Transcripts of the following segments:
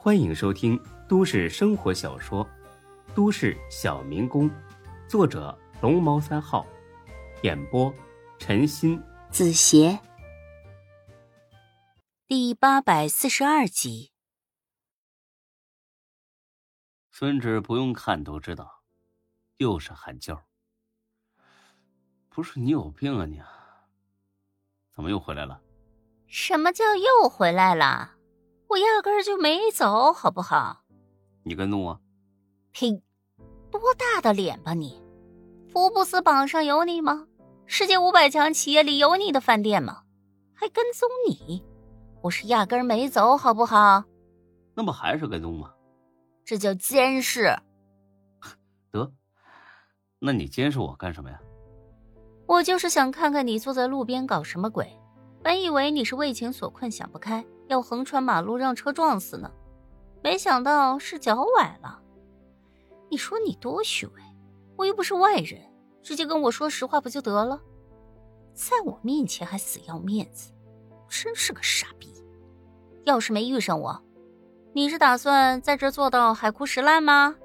欢迎收听都市生活小说《都市小民工》，作者龙猫三号，演播陈鑫、子邪，第八百四十二集。孙志不用看都知道，又是喊叫。不是你有病啊你？怎么又回来了？什么叫又回来了？我压根儿就没走，好不好？你跟踪我？呸！多大的脸吧你！福布斯榜上有你吗？世界五百强企业里有你的饭店吗？还跟踪你？我是压根儿没走，好不好？那不还是跟踪吗？这叫监视。得，那你监视我干什么呀？我就是想看看你坐在路边搞什么鬼。本以为你是为情所困，想不开。要横穿马路让车撞死呢，没想到是脚崴了。你说你多虚伪，我又不是外人，直接跟我说实话不就得了？在我面前还死要面子，真是个傻逼！要是没遇上我，你是打算在这做到海枯石烂吗？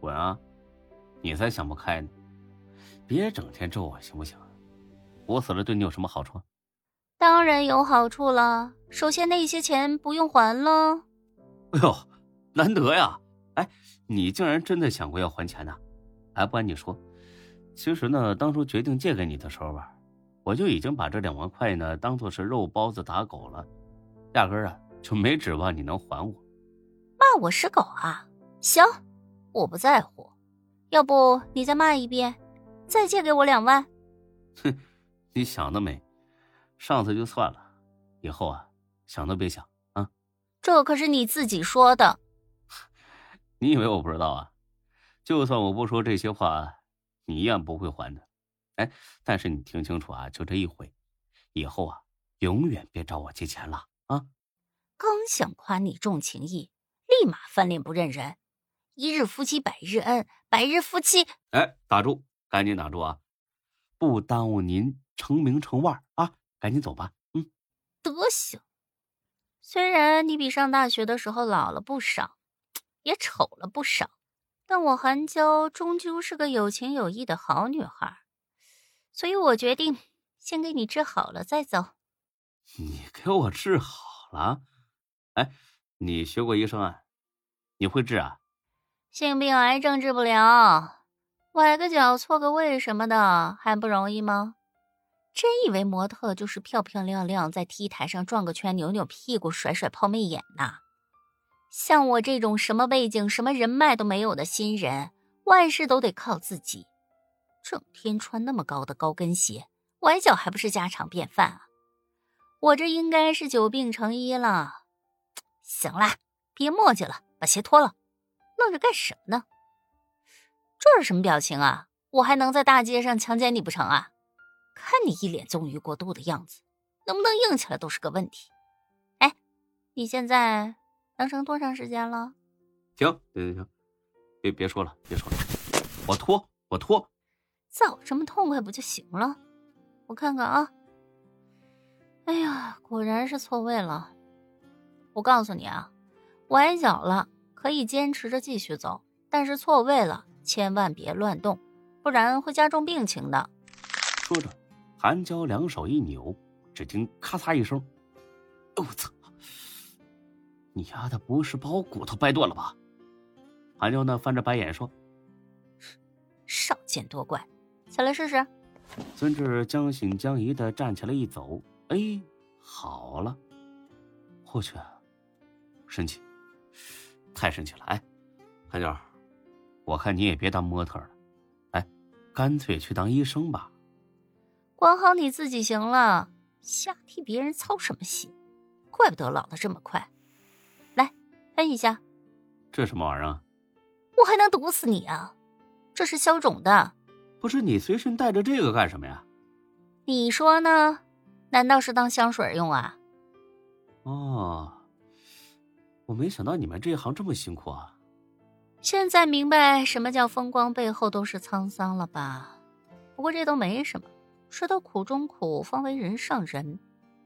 滚啊！你才想不开呢！别整天咒我行不行？我死了对你有什么好处？当然有好处了。首先，那些钱不用还了。哎呦，难得呀！哎，你竟然真的想过要还钱呢？哎，不瞒你说，其实呢，当初决定借给你的时候吧，我就已经把这两万块呢当做是肉包子打狗了，压根儿啊就没指望你能还我。骂我是狗啊？行，我不在乎。要不你再骂一遍，再借给我两万？哼，你想得美！上次就算了，以后啊，想都别想啊！这可是你自己说的。你以为我不知道啊？就算我不说这些话，你一样不会还的。哎，但是你听清楚啊，就这一回，以后啊，永远别找我借钱了啊！刚想夸你重情义，立马翻脸不认人。一日夫妻百日恩，百日夫妻……哎，打住，赶紧打住啊！不耽误您成名成腕啊！赶紧走吧，嗯，德行。虽然你比上大学的时候老了不少，也丑了不少，但我韩娇终究是个有情有义的好女孩，所以我决定先给你治好了再走。你给我治好了？哎，你学过医生啊？你会治啊？性病、癌症治不了，崴个脚、错个位什么的还不容易吗？真以为模特就是漂漂亮亮在 T 台上转个圈、扭扭屁股、甩甩抛媚眼呐？像我这种什么背景、什么人脉都没有的新人，万事都得靠自己。整天穿那么高的高跟鞋，崴脚还不是家常便饭啊？我这应该是久病成医了。行了，别墨迹了，把鞋脱了，愣着干什么呢？这是什么表情啊？我还能在大街上强奸你不成啊？看你一脸纵欲过度的样子，能不能硬起来都是个问题。哎，你现在能撑多长时间了？行行行行，别别说了，别说了，我脱我脱，早这么痛快不就行了？我看看啊，哎呀，果然是错位了。我告诉你啊，崴脚了可以坚持着继续走，但是错位了千万别乱动，不然会加重病情的。说着。韩娇两手一扭，只听咔嚓一声，“我操！你丫的不是把我骨头掰断了吧？”韩娇呢翻着白眼说：“少见多怪，起来试试。”孙志将信将疑的站起来一走，哎，好了，我去，神奇，太神奇了！哎，韩娇，我看你也别当模特了，哎，干脆去当医生吧。管好你自己行了，瞎替别人操什么心？怪不得老的这么快。来，喷一下。这什么玩意儿？我还能毒死你啊？这是消肿的。不是你随身带着这个干什么呀？你说呢？难道是当香水用啊？哦，我没想到你们这一行这么辛苦啊。现在明白什么叫风光背后都是沧桑了吧？不过这都没什么。吃到苦中苦，方为人上人。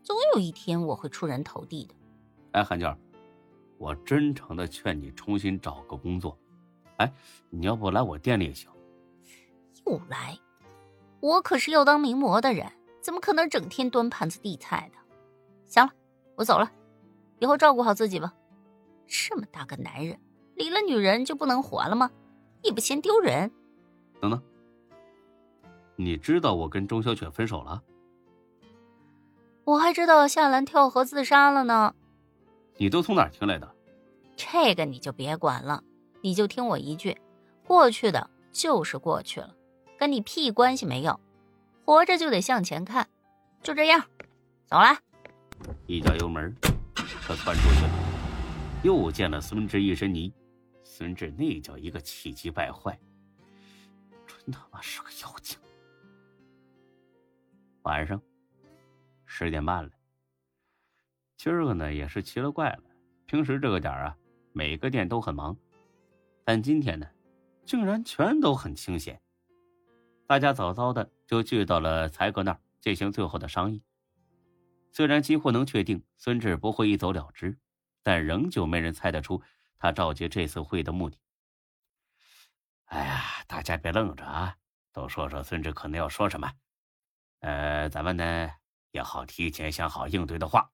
总有一天我会出人头地的。哎，韩娇，我真诚的劝你重新找个工作。哎，你要不来我店里也行。又来，我可是要当名模的人，怎么可能整天端盘子递菜的？行了，我走了，以后照顾好自己吧。这么大个男人，离了女人就不能活了吗？你不嫌丢人？等等，你知道我跟钟小雪分手了？我还知道夏兰跳河自杀了呢。你都从哪儿听来的？这个你就别管了，你就听我一句，过去的就是过去了，跟你屁关系没有。活着就得向前看，就这样，走了。一脚油门，车窜出去了，又溅了孙志一身泥。孙志那叫一个气急败坏，真他妈是个妖精。晚上十点半了，今儿个呢也是奇了怪了。平时这个点啊，每个店都很忙，但今天呢，竟然全都很清闲。大家早早的就聚到了才哥那儿进行最后的商议。虽然几乎能确定孙志不会一走了之，但仍旧没人猜得出他召集这次会的目的。哎呀，大家别愣着啊，都说说孙志可能要说什么。呃，咱们呢也好提前想好应对的话。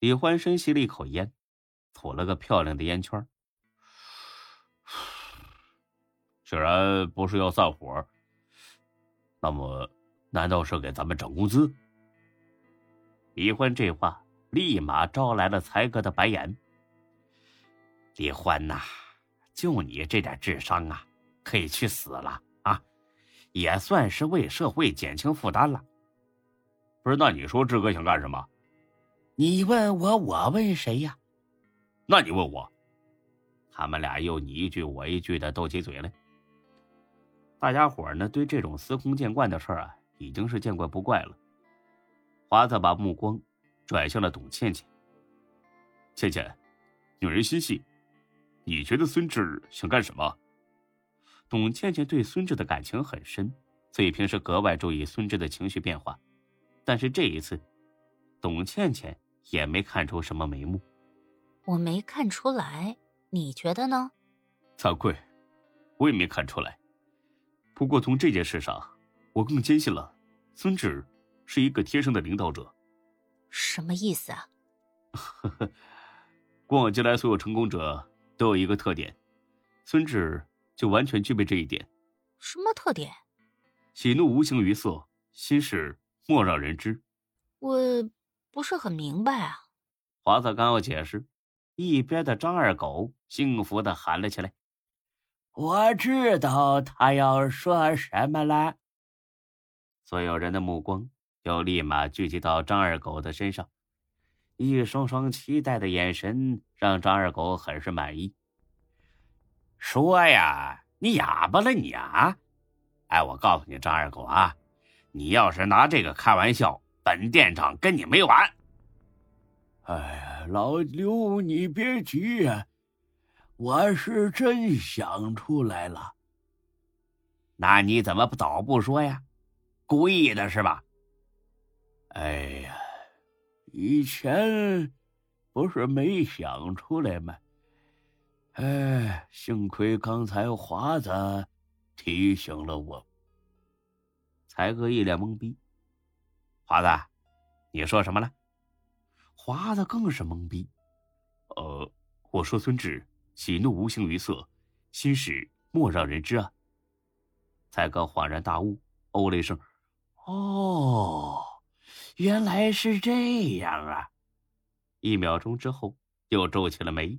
李欢深吸了一口烟，吐了个漂亮的烟圈。既然不是要散伙，那么难道是给咱们涨工资？李欢这话立马招来了才哥的白眼。李欢呐，就你这点智商啊，可以去死了！也算是为社会减轻负担了。不是，那你说志哥想干什么？你问我，我问谁呀？那你问我。他们俩又你一句我一句的斗起嘴来。大家伙呢，对这种司空见惯的事儿啊，已经是见怪不怪了。华子把目光转向了董倩倩。倩倩，女人心细，你觉得孙志想干什么？董倩倩对孙志的感情很深，所以平时格外注意孙志的情绪变化。但是这一次，董倩倩也没看出什么眉目。我没看出来，你觉得呢？惭愧，我也没看出来。不过从这件事上，我更坚信了孙志。是一个天生的领导者，什么意思啊？呵呵，过往近来所有成功者都有一个特点，孙志就完全具备这一点。什么特点？喜怒无形于色，心事莫让人知。我不是很明白啊。华子刚要解释，一边的张二狗幸福的喊了起来：“我知道他要说什么了。”所有人的目光。又立马聚集到张二狗的身上，一双双期待的眼神让张二狗很是满意。说呀，你哑巴了你啊！哎，我告诉你，张二狗啊，你要是拿这个开玩笑，本店长跟你没完。哎呀，老刘，你别急呀，我是真想出来了。那你怎么早不说呀？故意的是吧？哎呀，以前不是没想出来吗？哎，幸亏刚才华子提醒了我。才哥一脸懵逼。华子，你说什么了？华子更是懵逼。呃，我说孙志喜怒无形于色，心事莫让人知啊。才哥恍然大悟，哦了一声：“哦。”原来是这样啊！一秒钟之后，又皱起了眉，